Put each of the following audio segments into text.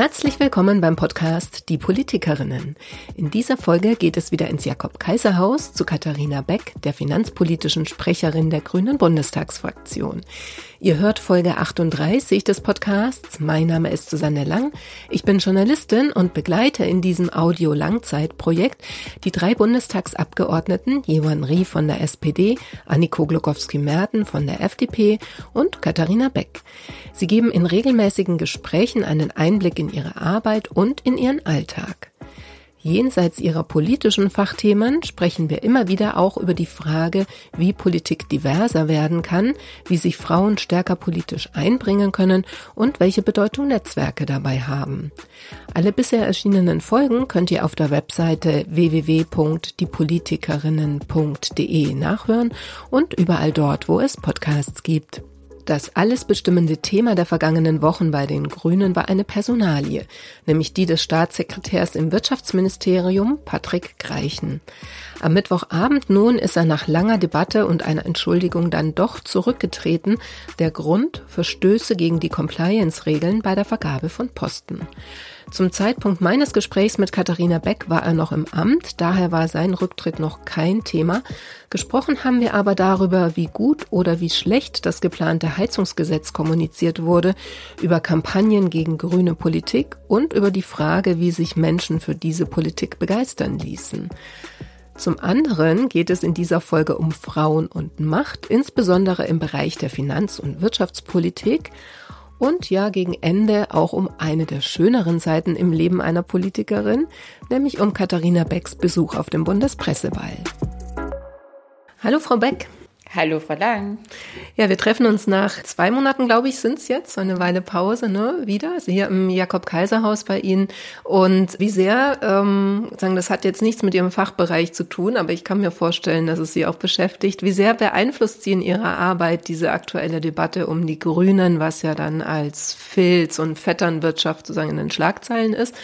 Herzlich willkommen beim Podcast Die Politikerinnen. In dieser Folge geht es wieder ins Jakob-Kaiser-Haus zu Katharina Beck, der finanzpolitischen Sprecherin der Grünen Bundestagsfraktion. Ihr hört Folge 38 des Podcasts. Mein Name ist Susanne Lang. Ich bin Journalistin und begleite in diesem Audio-Langzeitprojekt die drei Bundestagsabgeordneten Jewan Rie von der SPD, Anniko Glukowski-Merten von der FDP und Katharina Beck. Sie geben in regelmäßigen Gesprächen einen Einblick in ihre Arbeit und in ihren Alltag. Jenseits ihrer politischen Fachthemen sprechen wir immer wieder auch über die Frage, wie Politik diverser werden kann, wie sich Frauen stärker politisch einbringen können und welche Bedeutung Netzwerke dabei haben. Alle bisher erschienenen Folgen könnt ihr auf der Webseite www.diepolitikerinnen.de nachhören und überall dort, wo es Podcasts gibt. Das alles bestimmende Thema der vergangenen Wochen bei den Grünen war eine Personalie, nämlich die des Staatssekretärs im Wirtschaftsministerium, Patrick Greichen. Am Mittwochabend nun ist er nach langer Debatte und einer Entschuldigung dann doch zurückgetreten. Der Grund Verstöße gegen die Compliance-Regeln bei der Vergabe von Posten. Zum Zeitpunkt meines Gesprächs mit Katharina Beck war er noch im Amt, daher war sein Rücktritt noch kein Thema. Gesprochen haben wir aber darüber, wie gut oder wie schlecht das geplante Heizungsgesetz kommuniziert wurde, über Kampagnen gegen grüne Politik und über die Frage, wie sich Menschen für diese Politik begeistern ließen. Zum anderen geht es in dieser Folge um Frauen und Macht, insbesondere im Bereich der Finanz- und Wirtschaftspolitik und ja gegen Ende auch um eine der schöneren Seiten im Leben einer Politikerin, nämlich um Katharina Becks Besuch auf dem Bundespresseball. Hallo Frau Beck. Hallo, Frau Lang. Ja, wir treffen uns nach zwei Monaten, glaube ich, sind es jetzt, so eine Weile Pause, ne, wieder, also hier im Jakob-Kaiser-Haus bei Ihnen. Und wie sehr, ähm, sagen, das hat jetzt nichts mit Ihrem Fachbereich zu tun, aber ich kann mir vorstellen, dass es Sie auch beschäftigt. Wie sehr beeinflusst Sie in Ihrer Arbeit diese aktuelle Debatte um die Grünen, was ja dann als Filz- und Vetternwirtschaft sozusagen in den Schlagzeilen ist?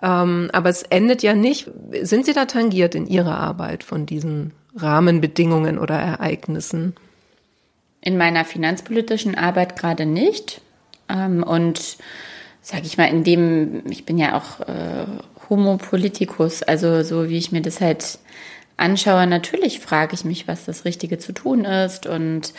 Ähm, aber es endet ja nicht. Sind Sie da tangiert in Ihrer Arbeit von diesen Rahmenbedingungen oder Ereignissen? In meiner finanzpolitischen Arbeit gerade nicht. Ähm, und sage ich mal, in dem, ich bin ja auch äh, Homo politicus, also so wie ich mir das halt anschaue, natürlich frage ich mich, was das Richtige zu tun ist und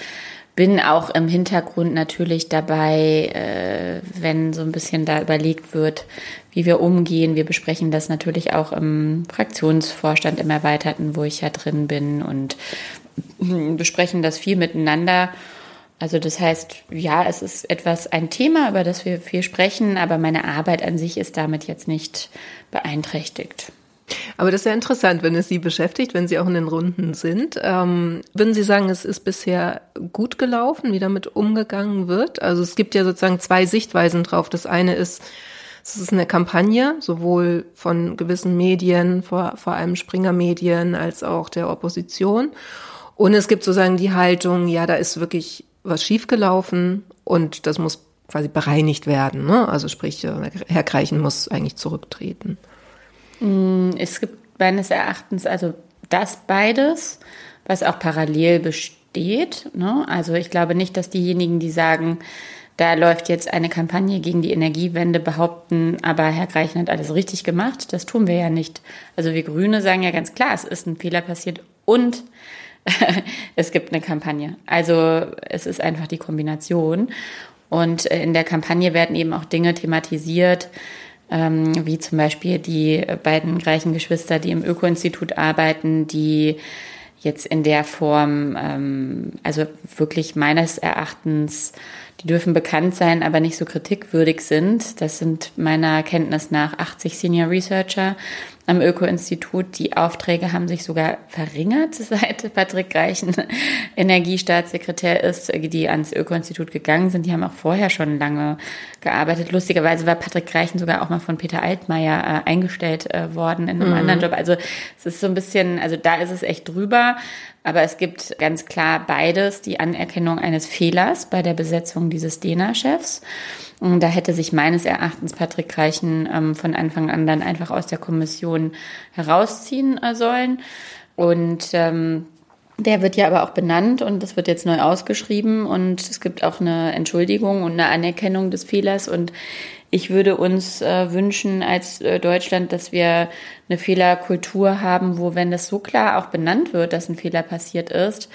bin auch im Hintergrund natürlich dabei, äh, wenn so ein bisschen da überlegt wird, wie wir umgehen. Wir besprechen das natürlich auch im Fraktionsvorstand im Erweiterten, wo ich ja drin bin und besprechen das viel miteinander. Also das heißt, ja, es ist etwas ein Thema, über das wir viel sprechen, aber meine Arbeit an sich ist damit jetzt nicht beeinträchtigt. Aber das ist ja interessant, wenn es Sie beschäftigt, wenn Sie auch in den Runden sind. Ähm, würden Sie sagen, es ist bisher gut gelaufen, wie damit umgegangen wird? Also es gibt ja sozusagen zwei Sichtweisen drauf. Das eine ist, es ist eine Kampagne, sowohl von gewissen Medien, vor, vor allem Springer-Medien, als auch der Opposition. Und es gibt sozusagen die Haltung, ja, da ist wirklich was schiefgelaufen und das muss quasi bereinigt werden. Ne? Also sprich, Herr Kreichen muss eigentlich zurücktreten. Mm, es gibt meines Erachtens also das beides, was auch parallel besteht. Ne? Also ich glaube nicht, dass diejenigen, die sagen, da läuft jetzt eine Kampagne gegen die Energiewende, behaupten, aber Herr Greichen hat alles richtig gemacht. Das tun wir ja nicht. Also wir Grüne sagen ja ganz klar, es ist ein Fehler passiert und es gibt eine Kampagne. Also es ist einfach die Kombination. Und in der Kampagne werden eben auch Dinge thematisiert, ähm, wie zum Beispiel die beiden gleichen Geschwister, die im Öko-Institut arbeiten, die jetzt in der Form, ähm, also wirklich meines Erachtens die dürfen bekannt sein, aber nicht so kritikwürdig sind. Das sind meiner Kenntnis nach 80 Senior Researcher am Öko-Institut. Die Aufträge haben sich sogar verringert, seit Patrick Greichen Energiestaatssekretär ist, die ans Öko-Institut gegangen sind. Die haben auch vorher schon lange gearbeitet. Lustigerweise war Patrick Greichen sogar auch mal von Peter Altmaier äh, eingestellt äh, worden in einem mhm. anderen Job. Also es ist so ein bisschen, also da ist es echt drüber. Aber es gibt ganz klar beides, die Anerkennung eines Fehlers bei der Besetzung dieses DENA-Chefs. Da hätte sich meines Erachtens Patrick Reichen ähm, von Anfang an dann einfach aus der Kommission herausziehen äh, sollen. Und ähm, der wird ja aber auch benannt und das wird jetzt neu ausgeschrieben und es gibt auch eine Entschuldigung und eine Anerkennung des Fehlers und ich würde uns äh, wünschen als äh, Deutschland, dass wir eine Fehlerkultur haben, wo, wenn das so klar auch benannt wird, dass ein Fehler passiert ist,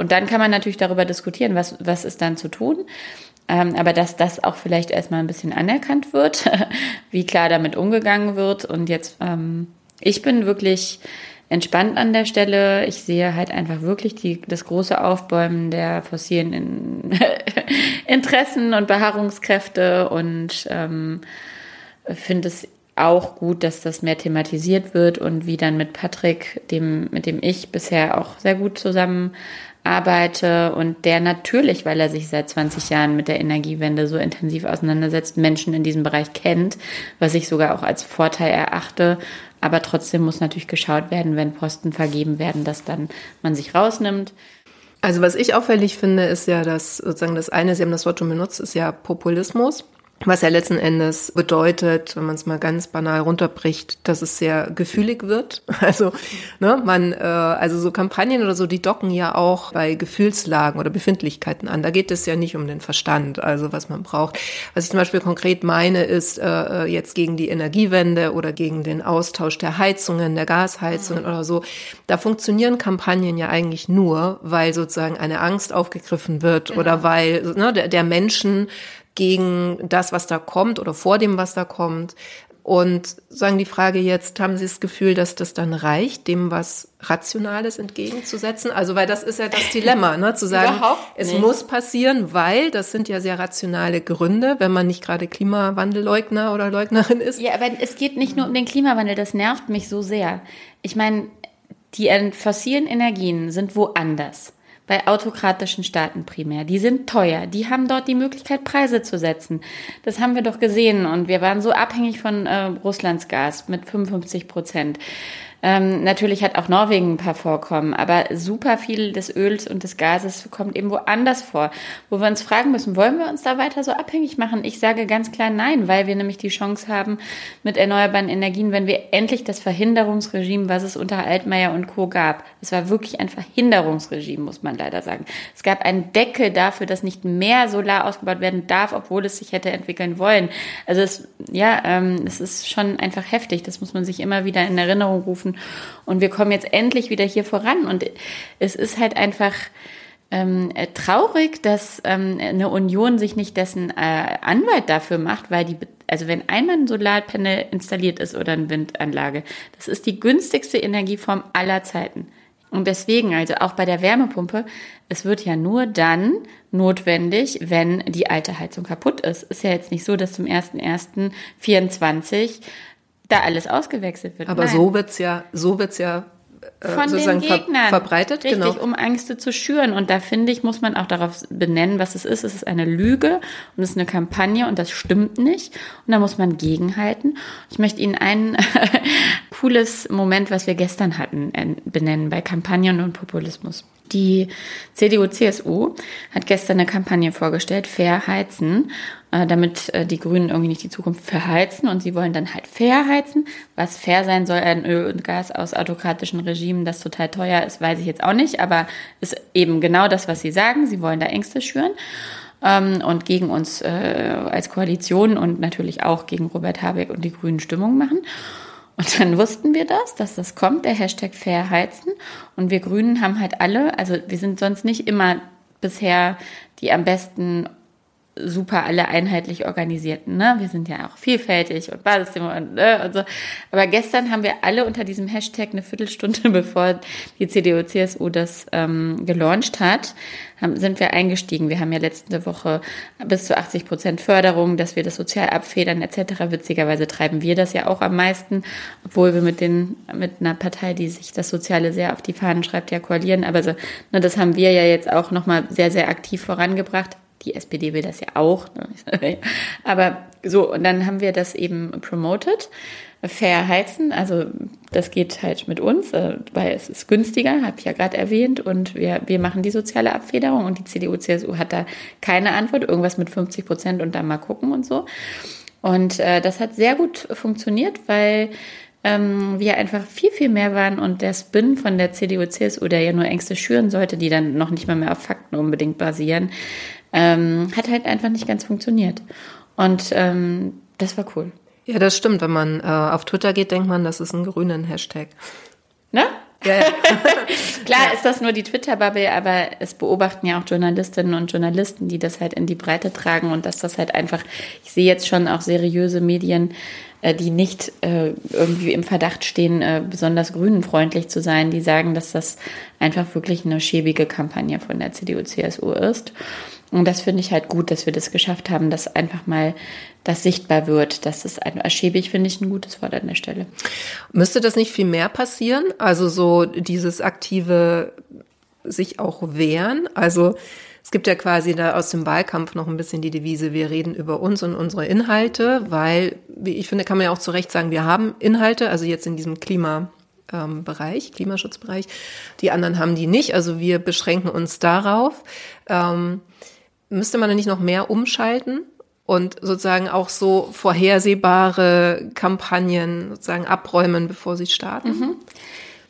und dann kann man natürlich darüber diskutieren, was, was ist dann zu tun. Ähm, aber dass das auch vielleicht erstmal ein bisschen anerkannt wird, wie klar damit umgegangen wird. Und jetzt, ähm, ich bin wirklich entspannt an der Stelle. Ich sehe halt einfach wirklich die, das große Aufbäumen der fossilen In Interessen und Beharrungskräfte und ähm, finde es auch gut, dass das mehr thematisiert wird und wie dann mit Patrick, dem, mit dem ich bisher auch sehr gut zusammen arbeite und der natürlich, weil er sich seit 20 Jahren mit der Energiewende so intensiv auseinandersetzt, Menschen in diesem Bereich kennt, was ich sogar auch als Vorteil erachte. Aber trotzdem muss natürlich geschaut werden, wenn Posten vergeben werden, dass dann man sich rausnimmt. Also was ich auffällig finde, ist ja, dass sozusagen das eine, Sie haben das Wort schon benutzt, ist ja Populismus. Was ja letzten Endes bedeutet, wenn man es mal ganz banal runterbricht, dass es sehr gefühlig wird. Also, ne, man, äh, also so Kampagnen oder so, die docken ja auch bei Gefühlslagen oder Befindlichkeiten an. Da geht es ja nicht um den Verstand, also was man braucht. Was ich zum Beispiel konkret meine, ist äh, äh jetzt gegen die Energiewende oder gegen den Austausch der Heizungen, der Gasheizungen mhm. oder so. Da funktionieren Kampagnen ja eigentlich nur, weil sozusagen eine Angst aufgegriffen wird genau. oder weil ne, der, der Menschen gegen das, was da kommt oder vor dem, was da kommt. Und sagen die Frage jetzt, haben Sie das Gefühl, dass das dann reicht, dem was Rationales entgegenzusetzen? Also, weil das ist ja das Dilemma, ne? zu sagen, es muss passieren, weil das sind ja sehr rationale Gründe, wenn man nicht gerade Klimawandelleugner oder Leugnerin ist. Ja, aber es geht nicht nur um den Klimawandel, das nervt mich so sehr. Ich meine, die fossilen Energien sind woanders bei autokratischen Staaten primär. Die sind teuer. Die haben dort die Möglichkeit, Preise zu setzen. Das haben wir doch gesehen. Und wir waren so abhängig von äh, Russlands Gas mit 55 Prozent. Ähm, natürlich hat auch Norwegen ein paar Vorkommen, aber super viel des Öls und des Gases kommt eben woanders vor, wo wir uns fragen müssen, wollen wir uns da weiter so abhängig machen? Ich sage ganz klar nein, weil wir nämlich die Chance haben mit erneuerbaren Energien, wenn wir endlich das Verhinderungsregime, was es unter Altmaier und Co. gab, es war wirklich ein Verhinderungsregime, muss man leider sagen. Es gab einen Deckel dafür, dass nicht mehr Solar ausgebaut werden darf, obwohl es sich hätte entwickeln wollen. Also es, ja, ähm, es ist schon einfach heftig. Das muss man sich immer wieder in Erinnerung rufen helfen. Und wir kommen jetzt endlich wieder hier voran. Und es ist halt einfach ähm, traurig, dass ähm, eine Union sich nicht dessen äh, Anwalt dafür macht, weil die, also wenn einmal ein Solarpanel installiert ist oder eine Windanlage, das ist die günstigste Energieform aller Zeiten. Und deswegen, also auch bei der Wärmepumpe, es wird ja nur dann notwendig, wenn die alte Heizung kaputt ist. Ist ja jetzt nicht so, dass zum 1.1.24 da alles ausgewechselt wird. Aber Nein. so wird's ja, so wird's ja äh, von den Gegnern verbreitet, richtig, genau. um Ängste zu schüren. Und da finde ich, muss man auch darauf benennen, was es ist. Es ist eine Lüge und es ist eine Kampagne und das stimmt nicht. Und da muss man gegenhalten. Ich möchte Ihnen ein cooles Moment, was wir gestern hatten, benennen bei Kampagnen und Populismus. Die CDU-CSU hat gestern eine Kampagne vorgestellt, Fair heizen, äh, damit äh, die Grünen irgendwie nicht die Zukunft verheizen und sie wollen dann halt fair heizen. Was fair sein soll an Öl und Gas aus autokratischen Regimen, das total teuer ist, weiß ich jetzt auch nicht, aber ist eben genau das, was sie sagen. Sie wollen da Ängste schüren ähm, und gegen uns äh, als Koalition und natürlich auch gegen Robert Habeck und die Grünen Stimmung machen. Und dann wussten wir das, dass das kommt, der Hashtag Fairheizen. Und wir Grünen haben halt alle, also wir sind sonst nicht immer bisher die am besten super alle einheitlich organisierten. Ne? Wir sind ja auch vielfältig und Basisthema und, ne, und so. Aber gestern haben wir alle unter diesem Hashtag eine Viertelstunde, bevor die CDU-CSU das ähm, gelauncht hat, haben, sind wir eingestiegen. Wir haben ja letzte Woche bis zu 80 Prozent Förderung, dass wir das sozial abfedern etc. Witzigerweise treiben wir das ja auch am meisten, obwohl wir mit den mit einer Partei, die sich das Soziale sehr auf die Fahnen schreibt, ja koalieren. Aber so, ne, das haben wir ja jetzt auch nochmal sehr, sehr aktiv vorangebracht. Die SPD will das ja auch. Ne? Aber so, und dann haben wir das eben promoted. Fair heizen, also das geht halt mit uns, äh, weil es ist günstiger, habe ich ja gerade erwähnt, und wir, wir machen die soziale Abfederung und die CDU, CSU hat da keine Antwort, irgendwas mit 50 Prozent und dann mal gucken und so. Und äh, das hat sehr gut funktioniert, weil ähm, wir einfach viel, viel mehr waren und der Spin von der CDU, CSU, der ja nur Ängste schüren sollte, die dann noch nicht mal mehr auf Fakten unbedingt basieren, ähm, hat halt einfach nicht ganz funktioniert. Und ähm, Das war cool. Ja, das stimmt. Wenn man äh, auf Twitter geht, denkt man, das ist ein grünen Hashtag. Ne? Ja, ja. Klar ja. ist das nur die Twitter-Bubble, aber es beobachten ja auch Journalistinnen und Journalisten, die das halt in die Breite tragen und dass das halt einfach, ich sehe jetzt schon auch seriöse Medien, äh, die nicht äh, irgendwie im Verdacht stehen, äh, besonders grünenfreundlich zu sein, die sagen, dass das einfach wirklich eine schäbige Kampagne von der CDU-CSU ist. Und das finde ich halt gut, dass wir das geschafft haben, dass einfach mal das sichtbar wird. Das ist ein schäbig, finde ich, ein gutes Wort an der Stelle. Müsste das nicht viel mehr passieren? Also so dieses aktive sich auch wehren? Also es gibt ja quasi da aus dem Wahlkampf noch ein bisschen die Devise, wir reden über uns und unsere Inhalte, weil, wie ich finde, kann man ja auch zu Recht sagen, wir haben Inhalte, also jetzt in diesem Klima, ähm, Bereich, Klimaschutzbereich. Die anderen haben die nicht. Also wir beschränken uns darauf. Ähm, müsste man nicht noch mehr umschalten und sozusagen auch so vorhersehbare Kampagnen sozusagen abräumen, bevor sie starten? Mhm.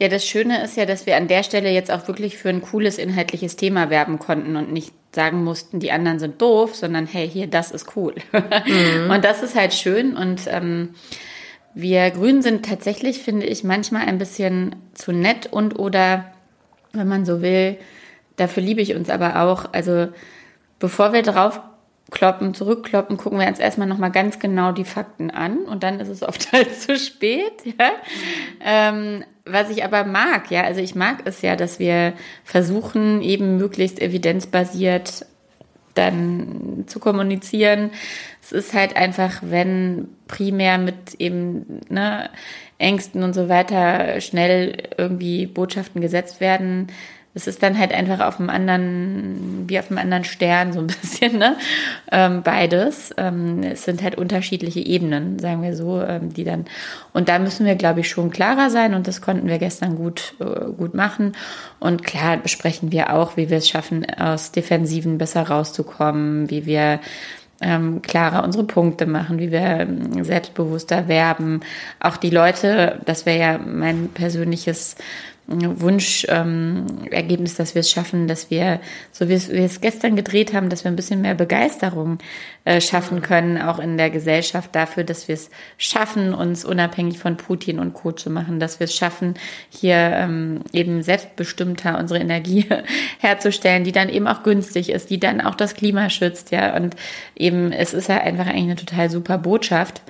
Ja, das Schöne ist ja, dass wir an der Stelle jetzt auch wirklich für ein cooles inhaltliches Thema werben konnten und nicht sagen mussten, die anderen sind doof, sondern hey, hier, das ist cool. Mhm. Und das ist halt schön und ähm, wir Grünen sind tatsächlich, finde ich, manchmal ein bisschen zu nett und oder, wenn man so will, dafür liebe ich uns aber auch. Also bevor wir drauf kloppen, zurückkloppen, gucken wir uns erstmal nochmal ganz genau die Fakten an und dann ist es oft halt zu spät. Ja? Ähm, was ich aber mag, ja, also ich mag es ja, dass wir versuchen, eben möglichst evidenzbasiert dann zu kommunizieren. Es ist halt einfach, wenn primär mit eben ne, Ängsten und so weiter schnell irgendwie Botschaften gesetzt werden, es ist dann halt einfach auf einem anderen, wie auf einem anderen Stern so ein bisschen, ne? Ähm, beides. Ähm, es sind halt unterschiedliche Ebenen, sagen wir so, ähm, die dann, und da müssen wir, glaube ich, schon klarer sein und das konnten wir gestern gut, äh, gut machen. Und klar besprechen wir auch, wie wir es schaffen, aus Defensiven besser rauszukommen, wie wir ähm, klarer unsere Punkte machen, wie wir ähm, selbstbewusster werben. Auch die Leute, das wäre ja mein persönliches Wunschergebnis, ähm, dass wir es schaffen, dass wir, so wie wir es gestern gedreht haben, dass wir ein bisschen mehr Begeisterung äh, schaffen können, auch in der Gesellschaft dafür, dass wir es schaffen, uns unabhängig von Putin und Co. zu machen, dass wir es schaffen, hier ähm, eben selbstbestimmter unsere Energie herzustellen, die dann eben auch günstig ist, die dann auch das Klima schützt, ja. Und eben, es ist ja einfach eigentlich eine total super Botschaft.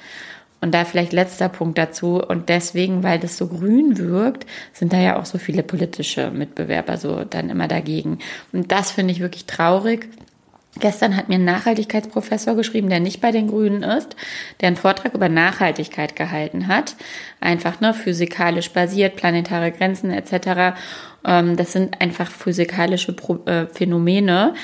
Und da vielleicht letzter Punkt dazu. Und deswegen, weil das so grün wirkt, sind da ja auch so viele politische Mitbewerber so dann immer dagegen. Und das finde ich wirklich traurig. Gestern hat mir ein Nachhaltigkeitsprofessor geschrieben, der nicht bei den Grünen ist, der einen Vortrag über Nachhaltigkeit gehalten hat. Einfach ne, physikalisch basiert, planetare Grenzen etc. Ähm, das sind einfach physikalische äh, Phänomene.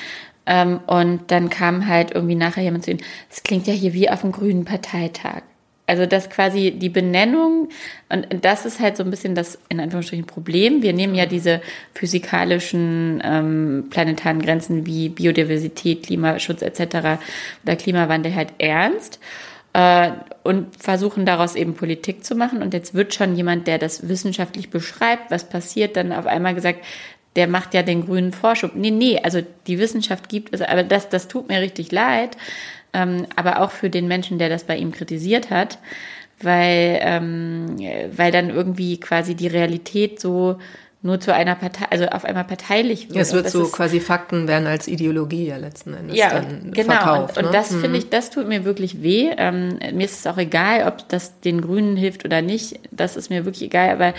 Ähm, und dann kam halt irgendwie nachher jemand zu ihm, das klingt ja hier wie auf dem Grünen Parteitag. Also das quasi die Benennung und das ist halt so ein bisschen das in Anführungsstrichen Problem. Wir nehmen ja diese physikalischen ähm, planetaren Grenzen wie Biodiversität, Klimaschutz etc. oder Klimawandel halt ernst äh, und versuchen daraus eben Politik zu machen. Und jetzt wird schon jemand, der das wissenschaftlich beschreibt, was passiert, dann auf einmal gesagt, der macht ja den grünen Vorschub. Nee, nee, also die Wissenschaft gibt es, aber das, das tut mir richtig leid ähm, aber auch für den Menschen, der das bei ihm kritisiert hat, weil, ähm, weil dann irgendwie quasi die Realität so nur zu einer Partei, also auf einmal parteilich wird. Ja, es wird so quasi Fakten werden als Ideologie ja letzten Endes ja, dann genau. verkauft. Und, ne? und das mhm. finde ich, das tut mir wirklich weh. Ähm, mir ist es auch egal, ob das den Grünen hilft oder nicht. Das ist mir wirklich egal. Aber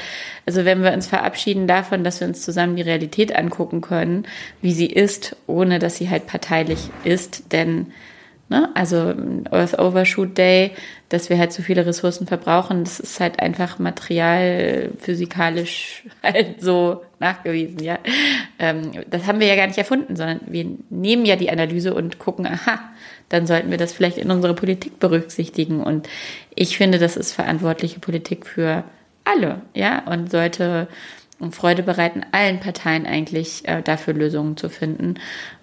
also wenn wir uns verabschieden davon, dass wir uns zusammen die Realität angucken können, wie sie ist, ohne dass sie halt parteilich ist, denn Ne? Also Earth Overshoot Day, dass wir halt zu viele Ressourcen verbrauchen, das ist halt einfach material, physikalisch halt so nachgewiesen, ja. Ähm, das haben wir ja gar nicht erfunden, sondern wir nehmen ja die Analyse und gucken, aha, dann sollten wir das vielleicht in unsere Politik berücksichtigen. Und ich finde, das ist verantwortliche Politik für alle, ja, und sollte und Freude bereiten, allen Parteien eigentlich äh, dafür Lösungen zu finden.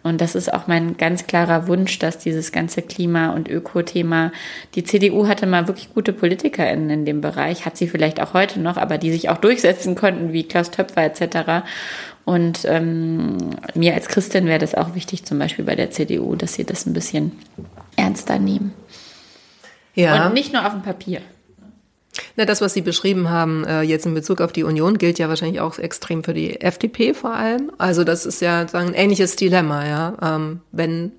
Und das ist auch mein ganz klarer Wunsch, dass dieses ganze Klima- und Öko-Thema, die CDU hatte mal wirklich gute PolitikerInnen in dem Bereich, hat sie vielleicht auch heute noch, aber die sich auch durchsetzen konnten, wie Klaus Töpfer etc. Und ähm, mir als Christin wäre das auch wichtig, zum Beispiel bei der CDU, dass sie das ein bisschen ernster nehmen. Ja. Und nicht nur auf dem Papier. Na, das, was Sie beschrieben haben, äh, jetzt in Bezug auf die Union, gilt ja wahrscheinlich auch extrem für die FDP vor allem. Also das ist ja sagen, ein ähnliches Dilemma, ja. Ähm, wenn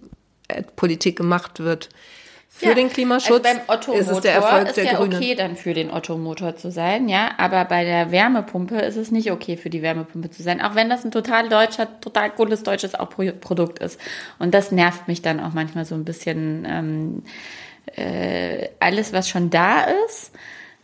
Politik gemacht wird für ja, den Klimaschutz, also beim Otto ist es der Erfolg ist der ja Grünen. okay, dann für den Otto-Motor zu sein, ja. Aber bei der Wärmepumpe ist es nicht okay, für die Wärmepumpe zu sein, auch wenn das ein total deutscher, total cooles deutsches auch Produkt ist. Und das nervt mich dann auch manchmal so ein bisschen. Ähm, äh, alles, was schon da ist,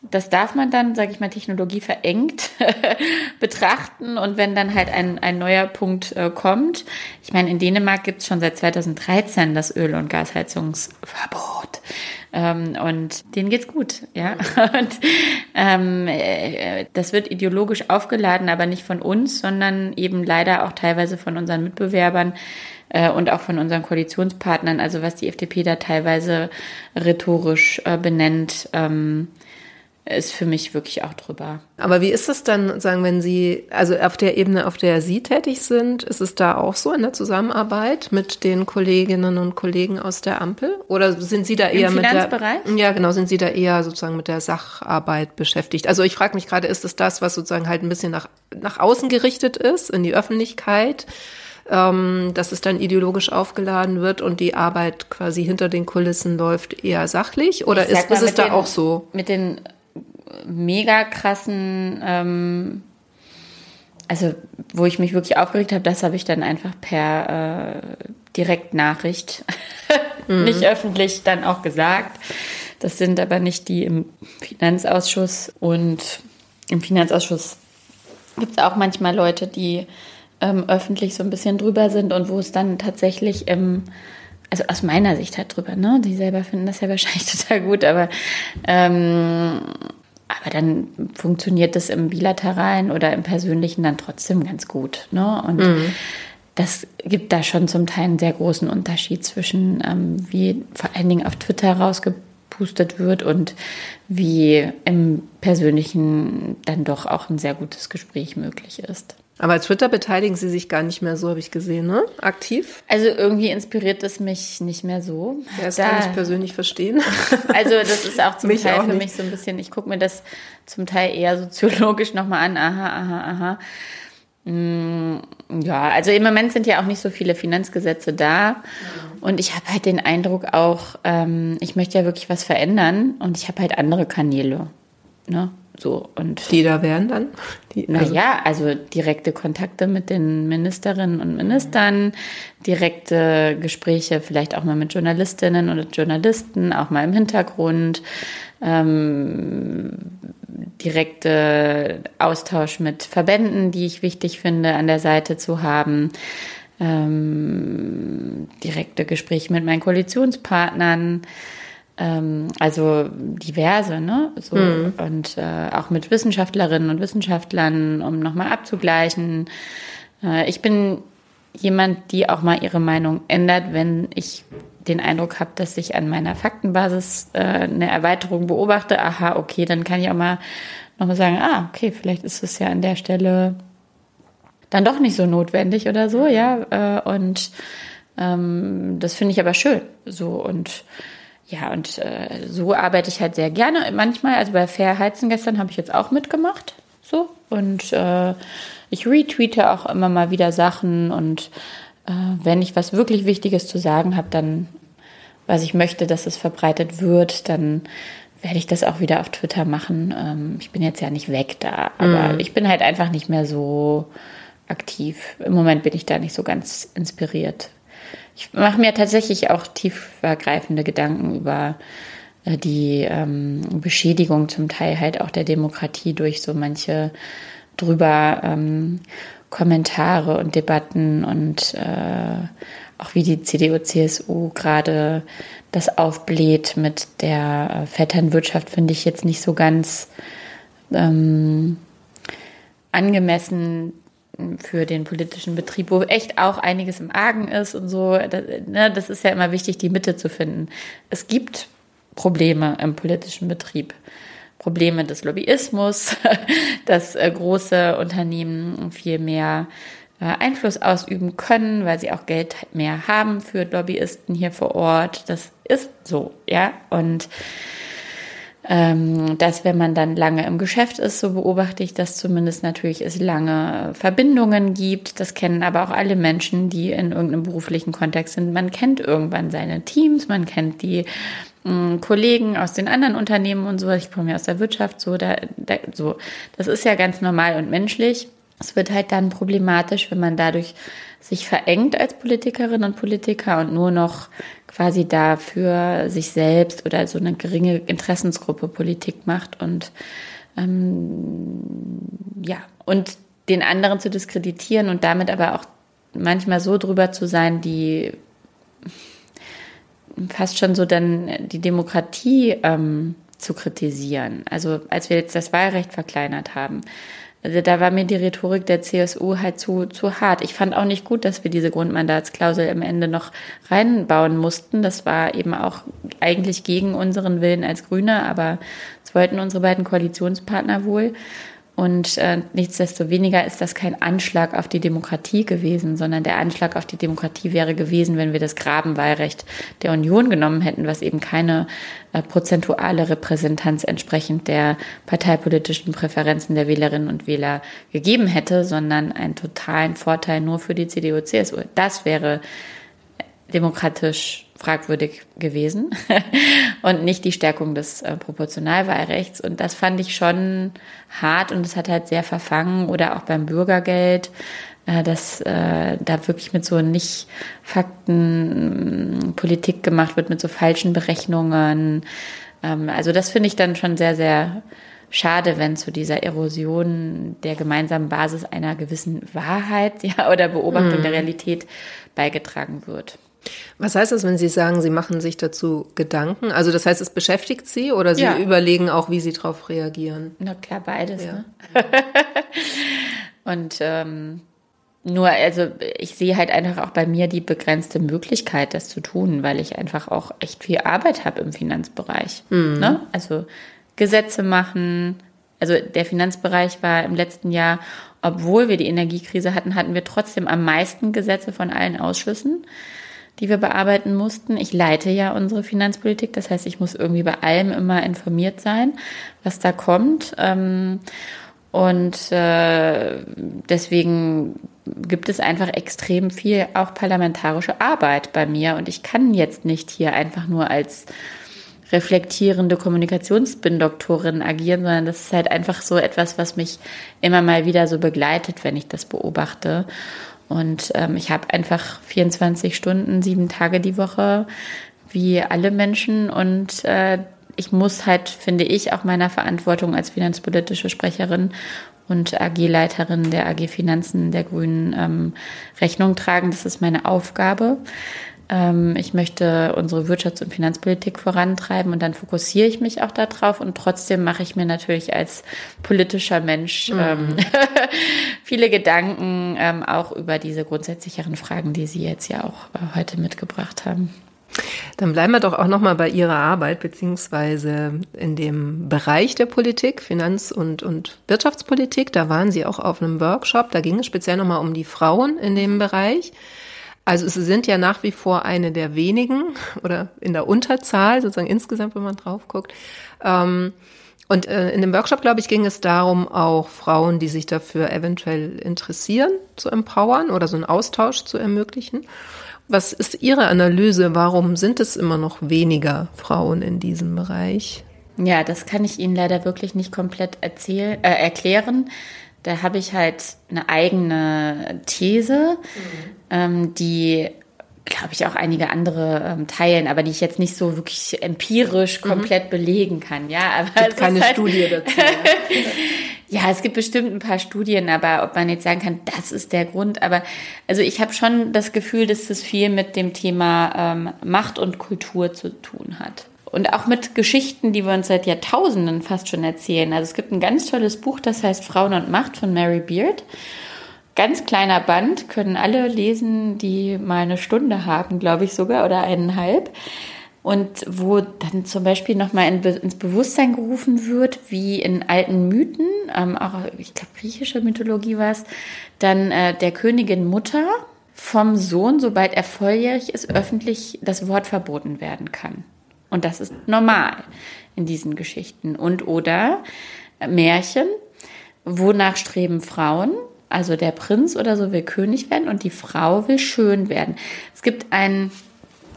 das darf man dann, sage ich mal, Technologie verengt betrachten. Und wenn dann halt ein, ein neuer Punkt äh, kommt, ich meine, in Dänemark gibt es schon seit 2013 das Öl- und Gasheizungsverbot. Ähm, und denen geht's gut, ja. Und ähm, äh, das wird ideologisch aufgeladen, aber nicht von uns, sondern eben leider auch teilweise von unseren Mitbewerbern äh, und auch von unseren Koalitionspartnern. Also was die FDP da teilweise rhetorisch äh, benennt. Ähm, ist für mich wirklich auch drüber. Aber wie ist es dann, sagen, wenn Sie, also auf der Ebene, auf der Sie tätig sind, ist es da auch so in der Zusammenarbeit mit den Kolleginnen und Kollegen aus der Ampel? Oder sind Sie da eher Im mit der, ja genau, sind Sie da eher sozusagen mit der Sacharbeit beschäftigt? Also ich frage mich gerade, ist es das, was sozusagen halt ein bisschen nach, nach außen gerichtet ist, in die Öffentlichkeit? Ähm, dass es dann ideologisch aufgeladen wird und die Arbeit quasi hinter den Kulissen läuft eher sachlich? Oder ist, ist es da den, auch so? Mit den mega krassen, ähm, also wo ich mich wirklich aufgeregt habe, das habe ich dann einfach per äh, Direktnachricht, mhm. nicht öffentlich, dann auch gesagt. Das sind aber nicht die im Finanzausschuss. Und im Finanzausschuss gibt es auch manchmal Leute, die ähm, öffentlich so ein bisschen drüber sind und wo es dann tatsächlich im also aus meiner Sicht halt drüber, ne? Die selber finden das ja wahrscheinlich total gut, aber ähm, aber dann funktioniert das im bilateralen oder im persönlichen dann trotzdem ganz gut. Ne? Und mhm. das gibt da schon zum Teil einen sehr großen Unterschied zwischen, ähm, wie vor allen Dingen auf Twitter rausgepustet wird und wie im persönlichen dann doch auch ein sehr gutes Gespräch möglich ist. Aber Twitter beteiligen Sie sich gar nicht mehr so, habe ich gesehen, ne? Aktiv? Also irgendwie inspiriert es mich nicht mehr so. Ja, das da, kann ich persönlich verstehen. Also das ist auch zum Teil auch für nicht. mich so ein bisschen, ich gucke mir das zum Teil eher soziologisch nochmal an. Aha, aha, aha. Mm, ja, also im Moment sind ja auch nicht so viele Finanzgesetze da. Und ich habe halt den Eindruck auch, ähm, ich möchte ja wirklich was verändern und ich habe halt andere Kanäle. Ne? So, und die da wären dann? Die, also naja, also direkte Kontakte mit den Ministerinnen und Ministern, direkte Gespräche vielleicht auch mal mit Journalistinnen oder Journalisten, auch mal im Hintergrund, ähm, direkte Austausch mit Verbänden, die ich wichtig finde, an der Seite zu haben, ähm, direkte Gespräche mit meinen Koalitionspartnern ähm, also diverse, ne? So, mhm. Und äh, auch mit Wissenschaftlerinnen und Wissenschaftlern, um nochmal abzugleichen. Äh, ich bin jemand, die auch mal ihre Meinung ändert, wenn ich den Eindruck habe, dass ich an meiner Faktenbasis äh, eine Erweiterung beobachte. Aha, okay, dann kann ich auch mal nochmal sagen, ah, okay, vielleicht ist es ja an der Stelle dann doch nicht so notwendig oder so, ja. Äh, und ähm, das finde ich aber schön. So und ja, und äh, so arbeite ich halt sehr gerne. Manchmal, also bei Fair Heizen gestern habe ich jetzt auch mitgemacht. So. Und äh, ich retweete auch immer mal wieder Sachen. Und äh, wenn ich was wirklich Wichtiges zu sagen habe, dann, was ich möchte, dass es verbreitet wird, dann werde ich das auch wieder auf Twitter machen. Ähm, ich bin jetzt ja nicht weg da, aber mhm. ich bin halt einfach nicht mehr so aktiv. Im Moment bin ich da nicht so ganz inspiriert. Ich mache mir tatsächlich auch tiefergreifende Gedanken über äh, die ähm, Beschädigung zum Teil halt auch der Demokratie durch so manche drüber ähm, Kommentare und Debatten und äh, auch wie die CDU, CSU gerade das aufbläht mit der äh, Vetternwirtschaft, finde ich jetzt nicht so ganz ähm, angemessen für den politischen Betrieb, wo echt auch einiges im Argen ist und so. Das, ne, das ist ja immer wichtig, die Mitte zu finden. Es gibt Probleme im politischen Betrieb. Probleme des Lobbyismus, dass äh, große Unternehmen viel mehr äh, Einfluss ausüben können, weil sie auch Geld mehr haben für Lobbyisten hier vor Ort. Das ist so, ja. Und ähm, dass wenn man dann lange im Geschäft ist, so beobachte ich das zumindest natürlich, es lange Verbindungen gibt. Das kennen aber auch alle Menschen, die in irgendeinem beruflichen Kontext sind. Man kennt irgendwann seine Teams, man kennt die mm, Kollegen aus den anderen Unternehmen und so. Ich komme ja aus der Wirtschaft, so, da, da, so. Das ist ja ganz normal und menschlich. Es wird halt dann problematisch, wenn man dadurch sich verengt als Politikerin und Politiker und nur noch quasi dafür sich selbst oder so eine geringe Interessensgruppe Politik macht und ähm, ja, und den anderen zu diskreditieren und damit aber auch manchmal so drüber zu sein, die fast schon so dann die Demokratie ähm, zu kritisieren. Also als wir jetzt das Wahlrecht verkleinert haben, also da war mir die Rhetorik der CSU halt zu, zu hart. Ich fand auch nicht gut, dass wir diese Grundmandatsklausel am Ende noch reinbauen mussten. Das war eben auch eigentlich gegen unseren Willen als Grüne, aber das wollten unsere beiden Koalitionspartner wohl. Und äh, nichtsdestoweniger ist das kein Anschlag auf die Demokratie gewesen, sondern der Anschlag auf die Demokratie wäre gewesen, wenn wir das Grabenwahlrecht der Union genommen hätten, was eben keine äh, prozentuale Repräsentanz entsprechend der parteipolitischen Präferenzen der Wählerinnen und Wähler gegeben hätte, sondern einen totalen Vorteil nur für die CDU-CSU. Das wäre demokratisch fragwürdig gewesen und nicht die Stärkung des äh, Proportionalwahlrechts. Und das fand ich schon hart und es hat halt sehr verfangen oder auch beim Bürgergeld, äh, dass äh, da wirklich mit so nicht Fakten äh, Politik gemacht wird, mit so falschen Berechnungen. Ähm, also das finde ich dann schon sehr, sehr schade, wenn zu dieser Erosion der gemeinsamen Basis einer gewissen Wahrheit ja, oder Beobachtung mhm. der Realität beigetragen wird. Was heißt das, wenn Sie sagen, Sie machen sich dazu Gedanken? Also das heißt, es beschäftigt Sie oder Sie ja. überlegen auch, wie Sie darauf reagieren? Na klar, beides. Ja. Ne? Und ähm, nur, also ich sehe halt einfach auch bei mir die begrenzte Möglichkeit, das zu tun, weil ich einfach auch echt viel Arbeit habe im Finanzbereich. Mhm. Ne? Also Gesetze machen. Also der Finanzbereich war im letzten Jahr, obwohl wir die Energiekrise hatten, hatten wir trotzdem am meisten Gesetze von allen Ausschüssen die wir bearbeiten mussten. Ich leite ja unsere Finanzpolitik, das heißt, ich muss irgendwie bei allem immer informiert sein, was da kommt. Ähm, und äh, deswegen gibt es einfach extrem viel auch parlamentarische Arbeit bei mir. Und ich kann jetzt nicht hier einfach nur als reflektierende Kommunikationsbindoktorin agieren, sondern das ist halt einfach so etwas, was mich immer mal wieder so begleitet, wenn ich das beobachte. Und ähm, ich habe einfach 24 Stunden, sieben Tage die Woche, wie alle Menschen. Und äh, ich muss halt, finde ich, auch meiner Verantwortung als finanzpolitische Sprecherin und AG-Leiterin der AG Finanzen der Grünen ähm, Rechnung tragen. Das ist meine Aufgabe. Ähm, ich möchte unsere Wirtschafts- und Finanzpolitik vorantreiben und dann fokussiere ich mich auch darauf und trotzdem mache ich mir natürlich als politischer Mensch mhm. ähm, viele Gedanken ähm, auch über diese grundsätzlicheren Fragen, die Sie jetzt ja auch äh, heute mitgebracht haben. Dann bleiben wir doch auch noch mal bei Ihrer Arbeit beziehungsweise in dem Bereich der Politik, Finanz- und, und Wirtschaftspolitik. Da waren Sie auch auf einem Workshop. Da ging es speziell noch mal um die Frauen in dem Bereich. Also sie sind ja nach wie vor eine der wenigen oder in der Unterzahl, sozusagen insgesamt, wenn man drauf guckt. Ähm, und äh, in dem Workshop, glaube ich, ging es darum, auch Frauen, die sich dafür eventuell interessieren, zu empowern oder so einen Austausch zu ermöglichen. Was ist Ihre Analyse? Warum sind es immer noch weniger Frauen in diesem Bereich? Ja, das kann ich Ihnen leider wirklich nicht komplett erzähl äh, erklären. Da habe ich halt eine eigene These, mhm. ähm, die glaube ich, auch einige andere ähm, teilen, aber die ich jetzt nicht so wirklich empirisch mhm. komplett mhm. belegen kann. Ja, aber es gibt keine halt, Studie dazu. ja, es gibt bestimmt ein paar Studien, aber ob man jetzt sagen kann, das ist der Grund. Aber also ich habe schon das Gefühl, dass das viel mit dem Thema ähm, Macht und Kultur zu tun hat und auch mit Geschichten, die wir uns seit Jahrtausenden fast schon erzählen. Also es gibt ein ganz tolles Buch, das heißt Frauen und Macht von Mary Beard. Ganz kleiner Band, können alle lesen, die mal eine Stunde haben, glaube ich sogar, oder eineinhalb. Und wo dann zum Beispiel nochmal in, ins Bewusstsein gerufen wird, wie in alten Mythen, ähm, auch ich glaube griechische Mythologie war es, dann äh, der Königin Mutter vom Sohn, sobald er volljährig ist, öffentlich das Wort verboten werden kann. Und das ist normal in diesen Geschichten. Und oder Märchen, wonach streben Frauen? Also der Prinz oder so will König werden und die Frau will schön werden. Es gibt einen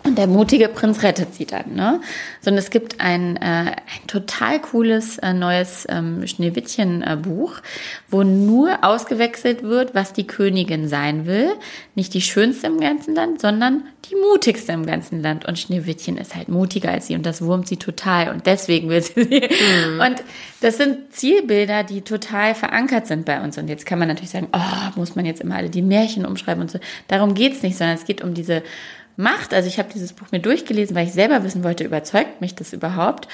und der mutige Prinz rettet sie dann, ne? Sondern es gibt ein, äh, ein total cooles äh, neues ähm, Schneewittchen-Buch, wo nur ausgewechselt wird, was die Königin sein will. Nicht die schönste im ganzen Land, sondern die mutigste im ganzen Land. Und Schneewittchen ist halt mutiger als sie und das wurmt sie total. Und deswegen will sie sie. Mhm. Und das sind Zielbilder, die total verankert sind bei uns. Und jetzt kann man natürlich sagen, oh, muss man jetzt immer alle die Märchen umschreiben und so. Darum geht's nicht, sondern es geht um diese macht. Also ich habe dieses Buch mir durchgelesen, weil ich selber wissen wollte, überzeugt mich das überhaupt.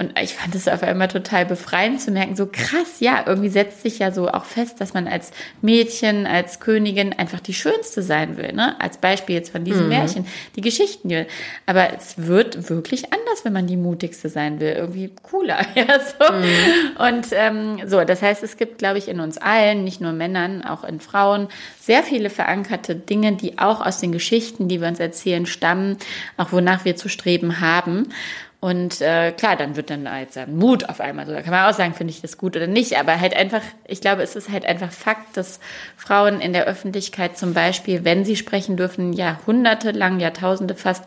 Und ich fand es auf einmal total befreiend zu merken, so krass, ja, irgendwie setzt sich ja so auch fest, dass man als Mädchen, als Königin einfach die Schönste sein will. Ne? Als Beispiel jetzt von diesem mhm. Märchen, die Geschichten. Die, aber es wird wirklich anders, wenn man die mutigste sein will. Irgendwie cooler. Ja, so. Mhm. Und ähm, so, das heißt, es gibt, glaube ich, in uns allen, nicht nur Männern, auch in Frauen, sehr viele verankerte Dinge, die auch aus den Geschichten, die wir uns erzählen, stammen, auch wonach wir zu streben haben. Und äh, klar, dann wird dann halt sagen, Mut auf einmal so. Da kann man auch sagen, finde ich das gut oder nicht. Aber halt einfach, ich glaube, es ist halt einfach Fakt, dass Frauen in der Öffentlichkeit zum Beispiel, wenn sie sprechen dürfen, jahrhundertelang, Jahrtausende fast,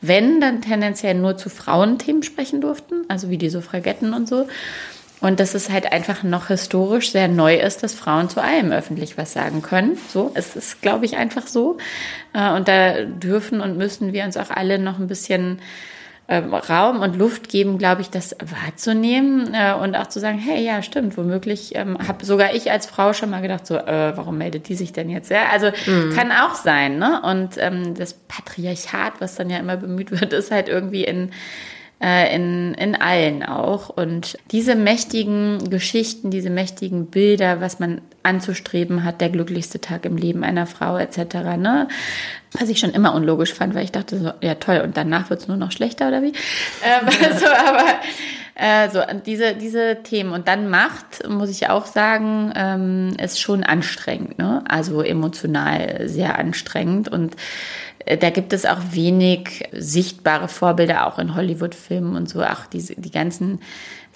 wenn, dann tendenziell nur zu Frauenthemen sprechen durften, also wie die Suffragetten und so. Und dass es halt einfach noch historisch sehr neu ist, dass Frauen zu allem öffentlich was sagen können. So, es ist, glaube ich, einfach so. Äh, und da dürfen und müssen wir uns auch alle noch ein bisschen ähm, Raum und Luft geben, glaube ich, das wahrzunehmen äh, und auch zu sagen, hey, ja, stimmt, womöglich ähm, habe sogar ich als Frau schon mal gedacht, so, äh, warum meldet die sich denn jetzt? Ja, also mhm. kann auch sein, ne? Und ähm, das Patriarchat, was dann ja immer bemüht wird, ist halt irgendwie in äh, in, in allen auch. Und diese mächtigen Geschichten, diese mächtigen Bilder, was man anzustreben hat, der glücklichste Tag im Leben einer Frau etc., ne? was ich schon immer unlogisch fand, weil ich dachte so, ja toll, und danach wird es nur noch schlechter oder wie? Ähm, so, aber äh, so diese, diese Themen. Und dann Macht, muss ich auch sagen, ähm, ist schon anstrengend, ne? also emotional sehr anstrengend und äh, da gibt es auch wenig sichtbare Vorbilder, auch in Hollywood-Filmen und so. Auch diese, die ganzen,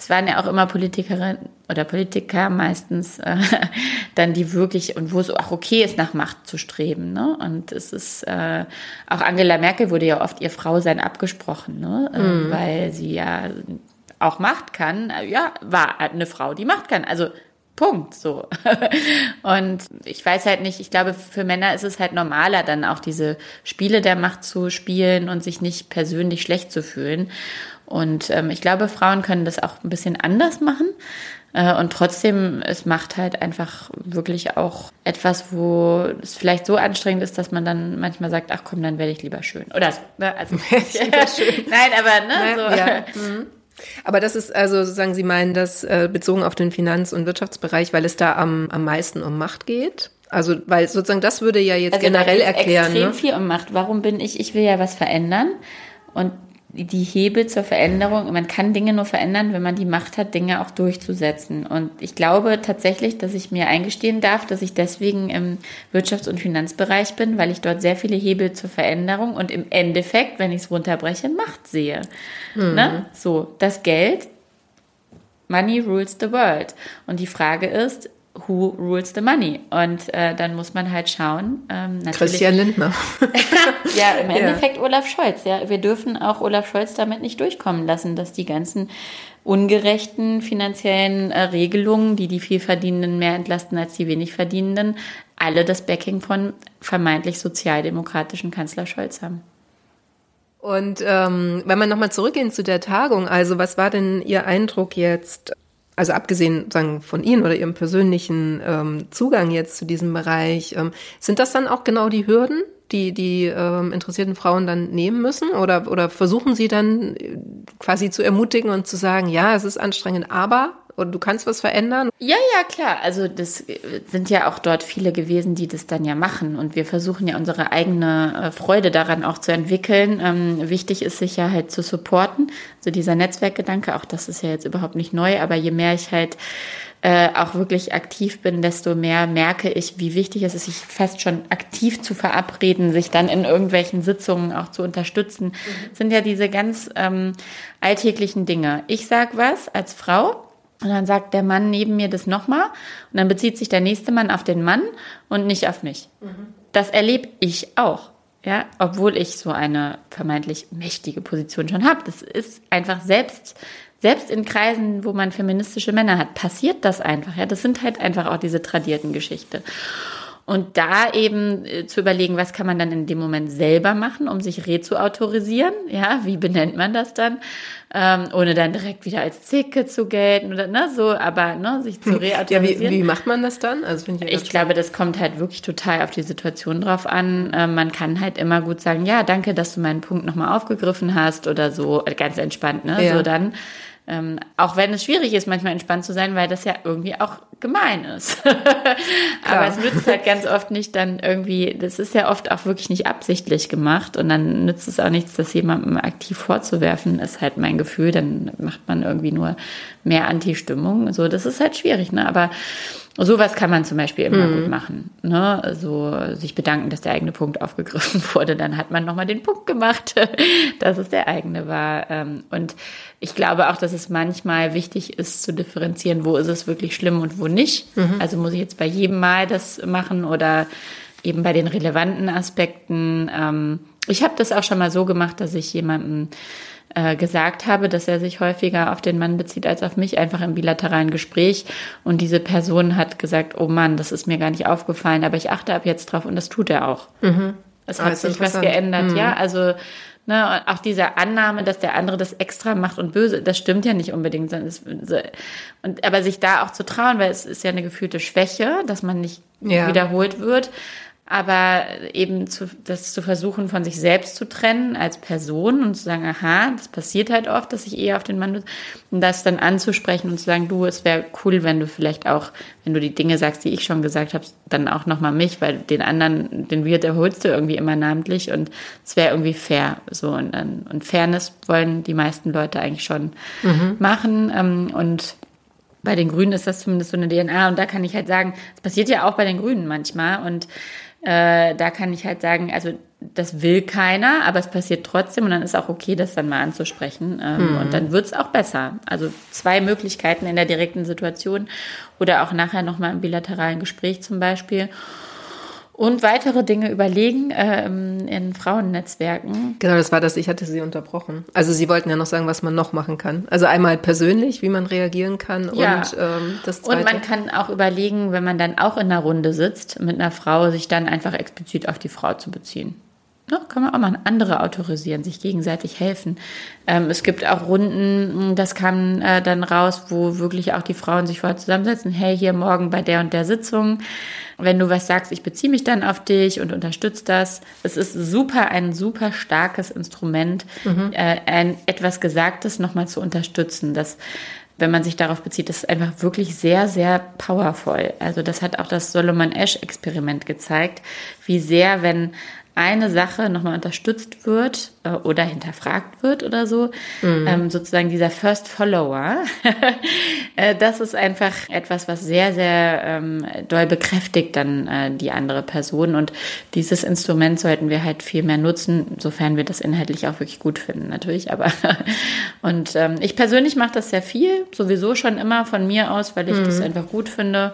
es waren ja auch immer Politikerinnen oder Politiker meistens, äh, dann die wirklich, und wo es auch okay ist, nach Macht zu streben. Ne? Und es ist, äh, auch Angela Merkel wurde ja oft ihr Frausein abgesprochen, ne? Äh, mhm. weil sie ja auch Macht kann. Ja, war eine Frau, die Macht kann. Also Punkt, so. Und ich weiß halt nicht, ich glaube, für Männer ist es halt normaler, dann auch diese Spiele der Macht zu spielen und sich nicht persönlich schlecht zu fühlen. Und ähm, ich glaube, Frauen können das auch ein bisschen anders machen. Äh, und trotzdem, es macht halt einfach wirklich auch etwas, wo es vielleicht so anstrengend ist, dass man dann manchmal sagt, ach komm, dann werde ich lieber schön. Oder so, ne? also, Nein, aber ne, so. Ja. Mhm. Aber das ist also sozusagen, Sie meinen das äh, bezogen auf den Finanz- und Wirtschaftsbereich, weil es da am, am meisten um Macht geht? Also, weil sozusagen das würde ja jetzt also generell erklären. Extrem ne? viel um Macht. Warum bin ich, ich will ja was verändern und die Hebel zur Veränderung. Man kann Dinge nur verändern, wenn man die Macht hat, Dinge auch durchzusetzen. Und ich glaube tatsächlich, dass ich mir eingestehen darf, dass ich deswegen im Wirtschafts- und Finanzbereich bin, weil ich dort sehr viele Hebel zur Veränderung und im Endeffekt, wenn ich es runterbreche, Macht sehe. Mhm. Ne? So, das Geld, Money rules the world. Und die Frage ist, who rules the money? Und äh, dann muss man halt schauen. Ähm, Christian Lindner. ja, im Endeffekt ja. Olaf Scholz. Ja, wir dürfen auch Olaf Scholz damit nicht durchkommen lassen, dass die ganzen ungerechten finanziellen äh, Regelungen, die die Vielverdienenden mehr entlasten als die wenig Verdienenden, alle das Backing von vermeintlich sozialdemokratischen Kanzler Scholz haben. Und ähm, wenn man nochmal zurückgehen zu der Tagung, also was war denn Ihr Eindruck jetzt also abgesehen sagen, von Ihnen oder Ihrem persönlichen ähm, Zugang jetzt zu diesem Bereich, ähm, sind das dann auch genau die Hürden, die die ähm, interessierten Frauen dann nehmen müssen? Oder, oder versuchen Sie dann äh, quasi zu ermutigen und zu sagen, ja, es ist anstrengend, aber oder du kannst was verändern? Ja, ja, klar. Also das äh, sind ja auch dort viele gewesen, die das dann ja machen. Und wir versuchen ja unsere eigene äh, Freude daran auch zu entwickeln. Ähm, wichtig ist sich ja halt zu supporten. Also dieser Netzwerkgedanke, auch das ist ja jetzt überhaupt nicht neu, aber je mehr ich halt äh, auch wirklich aktiv bin, desto mehr merke ich, wie wichtig es ist, sich fast schon aktiv zu verabreden, sich dann in irgendwelchen Sitzungen auch zu unterstützen. Mhm. sind ja diese ganz ähm, alltäglichen Dinge. Ich sag was als Frau und dann sagt der Mann neben mir das nochmal und dann bezieht sich der nächste Mann auf den Mann und nicht auf mich. Mhm. Das erlebe ich auch. Ja, obwohl ich so eine vermeintlich mächtige Position schon habe. Das ist einfach selbst, selbst in Kreisen, wo man feministische Männer hat, passiert das einfach. Ja, das sind halt einfach auch diese tradierten Geschichte. Und da eben äh, zu überlegen, was kann man dann in dem Moment selber machen, um sich rezuautorisieren? Ja, wie benennt man das dann? Ähm, ohne dann direkt wieder als Zicke zu gelten oder ne, so, aber ne, sich zu reautorisieren. Ja, wie, wie macht man das dann? Also ich, ich glaube, das kommt halt wirklich total auf die Situation drauf an. Ähm, man kann halt immer gut sagen, ja, danke, dass du meinen Punkt nochmal aufgegriffen hast oder so, ganz entspannt, ne? Ja. So dann ähm, auch wenn es schwierig ist, manchmal entspannt zu sein, weil das ja irgendwie auch gemein ist. Aber es nützt halt ganz oft nicht dann irgendwie, das ist ja oft auch wirklich nicht absichtlich gemacht und dann nützt es auch nichts, das jemandem aktiv vorzuwerfen, ist halt mein Gefühl, dann macht man irgendwie nur mehr Anti-Stimmung. So, das ist halt schwierig, ne? Aber Sowas kann man zum Beispiel immer mhm. gut machen. Ne? So sich bedanken, dass der eigene Punkt aufgegriffen wurde. Dann hat man nochmal den Punkt gemacht, dass es der eigene war. Ähm, und ich glaube auch, dass es manchmal wichtig ist zu differenzieren, wo ist es wirklich schlimm und wo nicht. Mhm. Also muss ich jetzt bei jedem Mal das machen oder eben bei den relevanten Aspekten. Ähm, ich habe das auch schon mal so gemacht, dass ich jemanden äh, gesagt habe, dass er sich häufiger auf den Mann bezieht als auf mich, einfach im bilateralen Gespräch. Und diese Person hat gesagt, oh Mann, das ist mir gar nicht aufgefallen, aber ich achte ab jetzt drauf und das tut er auch. Mhm. Es hat ah, sich was geändert, mhm. ja. Also Ne, auch diese Annahme, dass der andere das extra macht und böse, das stimmt ja nicht unbedingt. Es, und, aber sich da auch zu trauen, weil es ist ja eine gefühlte Schwäche, dass man nicht ja. wiederholt wird aber eben zu, das zu versuchen, von sich selbst zu trennen als Person und zu sagen, aha, das passiert halt oft, dass ich eher auf den Mann und das dann anzusprechen und zu sagen, du, es wäre cool, wenn du vielleicht auch, wenn du die Dinge sagst, die ich schon gesagt habe, dann auch nochmal mich, weil den anderen, den Wirt erholst du irgendwie immer namentlich und es wäre irgendwie fair, so und, und Fairness wollen die meisten Leute eigentlich schon mhm. machen ähm, und bei den Grünen ist das zumindest so eine DNA und da kann ich halt sagen, es passiert ja auch bei den Grünen manchmal und äh, da kann ich halt sagen, also das will keiner, aber es passiert trotzdem und dann ist auch okay, das dann mal anzusprechen. Ähm, mhm. Und dann wird es auch besser. Also zwei Möglichkeiten in der direkten Situation oder auch nachher nochmal im bilateralen Gespräch zum Beispiel und weitere Dinge überlegen ähm, in Frauennetzwerken. Genau, das war das, ich hatte Sie unterbrochen. Also Sie wollten ja noch sagen, was man noch machen kann. Also einmal persönlich, wie man reagieren kann ja. und ähm, das Zweite. Und man kann auch überlegen, wenn man dann auch in einer Runde sitzt mit einer Frau, sich dann einfach explizit auf die Frau zu beziehen. Ja, kann man auch mal andere autorisieren, sich gegenseitig helfen. Ähm, es gibt auch Runden, das kam äh, dann raus, wo wirklich auch die Frauen sich vorher zusammensetzen. Hey, hier morgen bei der und der Sitzung wenn du was sagst, ich beziehe mich dann auf dich und unterstütze das. Es ist super, ein super starkes Instrument, mhm. äh, ein etwas Gesagtes nochmal zu unterstützen. Das, wenn man sich darauf bezieht, das ist einfach wirklich sehr, sehr powerful. Also das hat auch das Solomon Ash Experiment gezeigt, wie sehr, wenn eine Sache nochmal unterstützt wird äh, oder hinterfragt wird oder so, mhm. ähm, sozusagen dieser First Follower, äh, das ist einfach etwas, was sehr, sehr ähm, doll bekräftigt dann äh, die andere Person und dieses Instrument sollten wir halt viel mehr nutzen, sofern wir das inhaltlich auch wirklich gut finden, natürlich, aber und ähm, ich persönlich mache das sehr viel, sowieso schon immer von mir aus, weil ich mhm. das einfach gut finde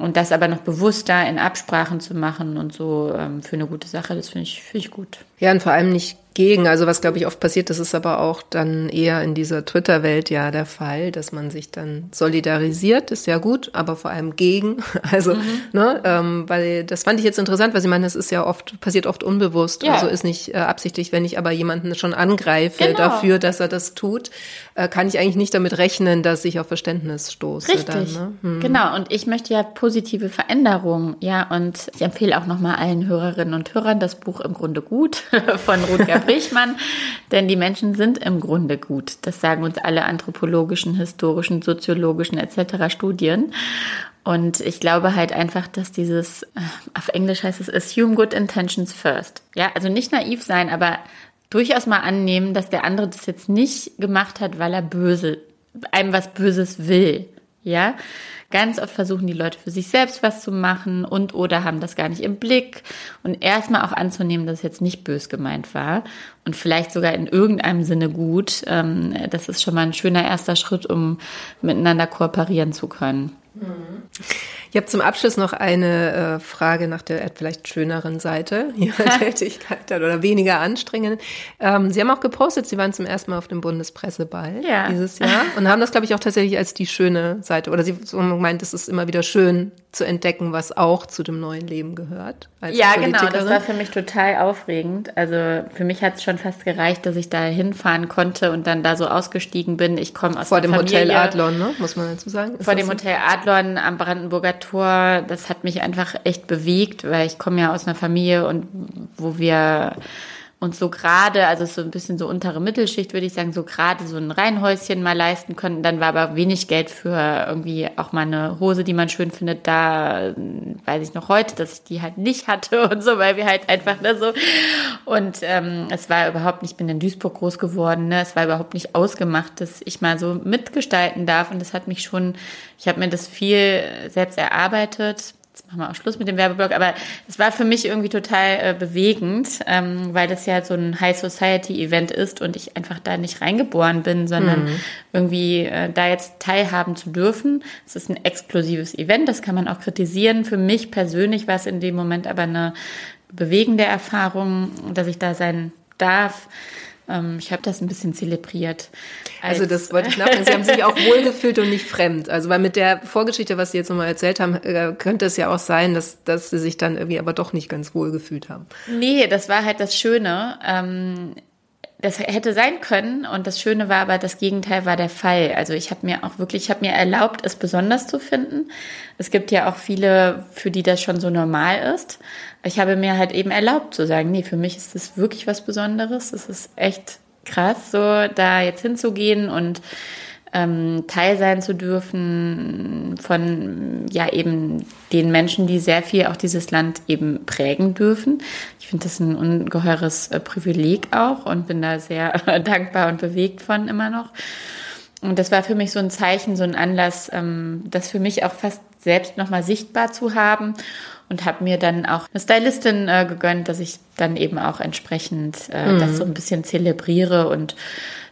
und das aber noch bewusster in Absprachen zu machen und so ähm, für eine gute Sache, das finde ich, finde ich gut. Ja, und vor allem nicht gegen. Also was, glaube ich, oft passiert, das ist aber auch dann eher in dieser Twitter-Welt ja der Fall, dass man sich dann solidarisiert, ist ja gut, aber vor allem gegen. Also, mhm. ne, ähm, weil das fand ich jetzt interessant, weil Sie meinen, das ist ja oft, passiert oft unbewusst, ja. also ist nicht äh, absichtlich, wenn ich aber jemanden schon angreife genau. dafür, dass er das tut, äh, kann ich eigentlich nicht damit rechnen, dass ich auf Verständnis stoße. Richtig, dann, ne? hm. genau. Und ich möchte ja positive Veränderungen, ja, und ich empfehle auch nochmal allen Hörerinnen und Hörern das Buch im Grunde gut von Rutger Brichmann, denn die Menschen sind im Grunde gut. Das sagen uns alle anthropologischen, historischen, soziologischen etc. Studien. Und ich glaube halt einfach, dass dieses, äh, auf Englisch heißt es assume good intentions first. Ja, also nicht naiv sein, aber durchaus mal annehmen, dass der andere das jetzt nicht gemacht hat, weil er böse, einem was Böses will. Ja, ganz oft versuchen die Leute für sich selbst was zu machen und oder haben das gar nicht im Blick und erstmal auch anzunehmen, dass es jetzt nicht bös gemeint war und vielleicht sogar in irgendeinem Sinne gut. Ähm, das ist schon mal ein schöner erster Schritt, um miteinander kooperieren zu können. Ich habe zum Abschluss noch eine äh, Frage nach der vielleicht schöneren Seite Ihrer Tätigkeit oder weniger anstrengend. Ähm, Sie haben auch gepostet, Sie waren zum ersten Mal auf dem Bundespresseball ja. dieses Jahr und haben das, glaube ich, auch tatsächlich als die schöne Seite oder Sie haben gemeint, es ist immer wieder schön zu entdecken, was auch zu dem neuen Leben gehört. ja, genau, das war für mich total aufregend. Also für mich hat es schon fast gereicht, dass ich da hinfahren konnte und dann da so ausgestiegen bin. Ich komme aus Vor dem Familie, Hotel Adlon, ne? muss man dazu sagen. Ist vor dem so? Hotel Adlon am Brandenburger Tor. Das hat mich einfach echt bewegt, weil ich komme ja aus einer Familie und wo wir und so gerade, also so ein bisschen so untere Mittelschicht, würde ich sagen, so gerade so ein Reihenhäuschen mal leisten können. Dann war aber wenig Geld für irgendwie auch mal eine Hose, die man schön findet. Da weiß ich noch heute, dass ich die halt nicht hatte und so, weil wir halt einfach ne, so. Und ähm, es war überhaupt nicht, ich bin in Duisburg groß geworden, ne? es war überhaupt nicht ausgemacht, dass ich mal so mitgestalten darf. Und das hat mich schon, ich habe mir das viel selbst erarbeitet jetzt machen wir auch Schluss mit dem Werbeblock, aber es war für mich irgendwie total äh, bewegend, ähm, weil das ja so ein High Society Event ist und ich einfach da nicht reingeboren bin, sondern mhm. irgendwie äh, da jetzt teilhaben zu dürfen. Es ist ein exklusives Event, das kann man auch kritisieren. Für mich persönlich war es in dem Moment aber eine bewegende Erfahrung, dass ich da sein darf. Ähm, ich habe das ein bisschen zelebriert. Also das wollte ich nachdenken. Sie haben sich auch wohlgefühlt und nicht fremd. Also weil mit der Vorgeschichte, was Sie jetzt nochmal erzählt haben, äh, könnte es ja auch sein, dass, dass Sie sich dann irgendwie aber doch nicht ganz wohlgefühlt haben. Nee, das war halt das Schöne. Ähm, das hätte sein können und das Schöne war aber, das Gegenteil war der Fall. Also ich habe mir auch wirklich, ich habe mir erlaubt, es besonders zu finden. Es gibt ja auch viele, für die das schon so normal ist. Ich habe mir halt eben erlaubt zu sagen, nee, für mich ist das wirklich was Besonderes. Es ist echt krass, so da jetzt hinzugehen und ähm, Teil sein zu dürfen von ja eben den Menschen, die sehr viel auch dieses Land eben prägen dürfen. Ich finde das ein ungeheures äh, Privileg auch und bin da sehr dankbar und bewegt von immer noch. Und das war für mich so ein Zeichen, so ein Anlass, ähm, das für mich auch fast selbst nochmal sichtbar zu haben und habe mir dann auch eine Stylistin äh, gegönnt, dass ich dann eben auch entsprechend äh, mhm. das so ein bisschen zelebriere und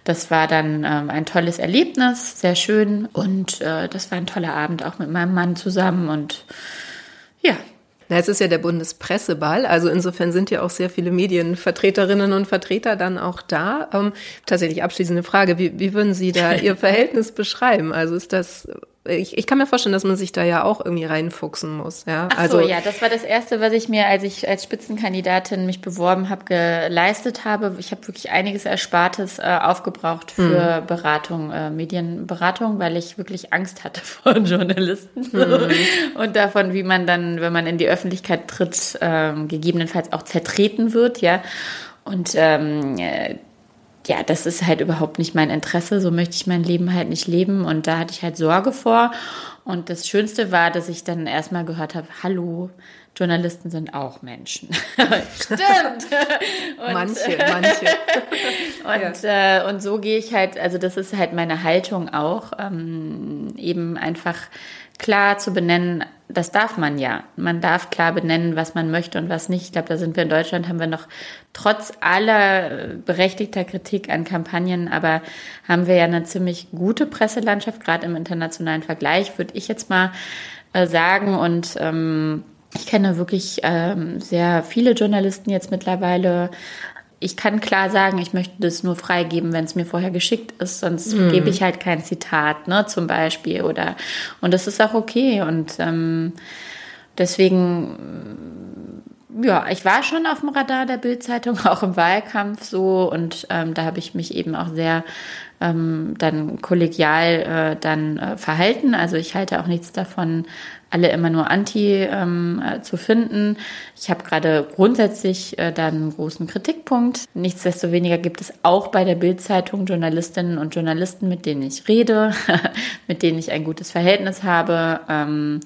das war dann ähm, ein tolles Erlebnis, sehr schön und äh, das war ein toller Abend auch mit meinem Mann zusammen und ja, na, es ist ja der Bundespresseball, also insofern sind ja auch sehr viele Medienvertreterinnen und Vertreter dann auch da. Ähm, tatsächlich abschließende Frage, wie, wie würden Sie da Ihr Verhältnis beschreiben? Also ist das ich, ich kann mir vorstellen, dass man sich da ja auch irgendwie reinfuchsen muss. Ja? Ach also, so, ja, das war das Erste, was ich mir, als ich als Spitzenkandidatin mich beworben habe, geleistet habe. Ich habe wirklich einiges Erspartes äh, aufgebraucht für mhm. Beratung, äh, Medienberatung, weil ich wirklich Angst hatte vor Journalisten mhm. und davon, wie man dann, wenn man in die Öffentlichkeit tritt, äh, gegebenenfalls auch zertreten wird, ja. Und ähm, ja, das ist halt überhaupt nicht mein Interesse. So möchte ich mein Leben halt nicht leben. Und da hatte ich halt Sorge vor. Und das Schönste war, dass ich dann erstmal gehört habe, hallo, Journalisten sind auch Menschen. Stimmt. und, manche, manche. und, ja. äh, und so gehe ich halt, also das ist halt meine Haltung auch, ähm, eben einfach klar zu benennen, das darf man ja. Man darf klar benennen, was man möchte und was nicht. Ich glaube, da sind wir in Deutschland, haben wir noch trotz aller berechtigter Kritik an Kampagnen, aber haben wir ja eine ziemlich gute Presselandschaft, gerade im internationalen Vergleich, würde ich jetzt mal äh, sagen. Und ähm, ich kenne wirklich ähm, sehr viele Journalisten jetzt mittlerweile, ich kann klar sagen, ich möchte das nur freigeben, wenn es mir vorher geschickt ist, sonst mm. gebe ich halt kein Zitat, ne, zum Beispiel. Oder und das ist auch okay. Und ähm, deswegen, ja, ich war schon auf dem Radar der Bildzeitung, auch im Wahlkampf so. Und ähm, da habe ich mich eben auch sehr ähm, dann kollegial äh, dann äh, verhalten. Also ich halte auch nichts davon, alle immer nur anti ähm, äh, zu finden. Ich habe gerade grundsätzlich äh, da einen großen Kritikpunkt. Nichtsdestoweniger gibt es auch bei der Bildzeitung Journalistinnen und Journalisten, mit denen ich rede, mit denen ich ein gutes Verhältnis habe. Ähm,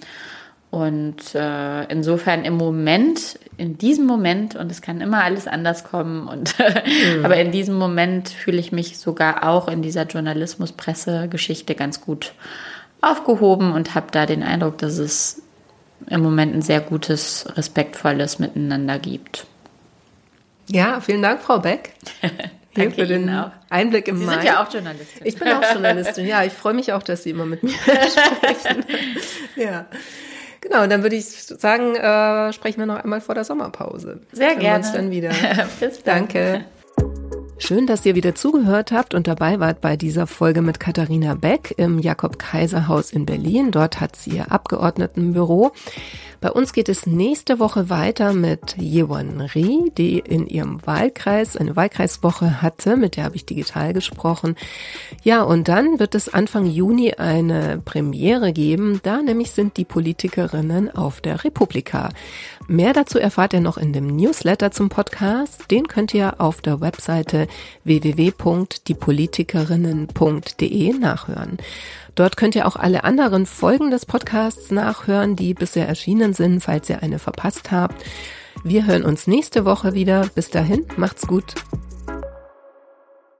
und äh, insofern im Moment, in diesem Moment, und es kann immer alles anders kommen, und mhm. aber in diesem Moment fühle ich mich sogar auch in dieser Journalismus-Presse-Geschichte ganz gut aufgehoben und habe da den Eindruck, dass es im Moment ein sehr gutes, respektvolles Miteinander gibt. Ja, vielen Dank, Frau Beck. Hier für den auch. Einblick im Sie Mai. sind ja auch Journalistin. Ich bin auch Journalistin, ja. Ich freue mich auch, dass Sie immer mit mir sprechen. ja. Genau, dann würde ich sagen, äh, sprechen wir noch einmal vor der Sommerpause. Sehr Hören gerne. Wir uns dann wieder. Bis dann. Danke. Schön, dass ihr wieder zugehört habt und dabei wart bei dieser Folge mit Katharina Beck im Jakob-Kaiser-Haus in Berlin. Dort hat sie ihr Abgeordnetenbüro. Bei uns geht es nächste Woche weiter mit Yewan Ri, die in ihrem Wahlkreis eine Wahlkreiswoche hatte, mit der habe ich digital gesprochen. Ja, und dann wird es Anfang Juni eine Premiere geben. Da nämlich sind die Politikerinnen auf der Republika. Mehr dazu erfahrt ihr noch in dem Newsletter zum Podcast. Den könnt ihr auf der Webseite www.diepolitikerinnen.de nachhören. Dort könnt ihr auch alle anderen Folgen des Podcasts nachhören, die bisher erschienen sind, falls ihr eine verpasst habt. Wir hören uns nächste Woche wieder. Bis dahin, macht's gut.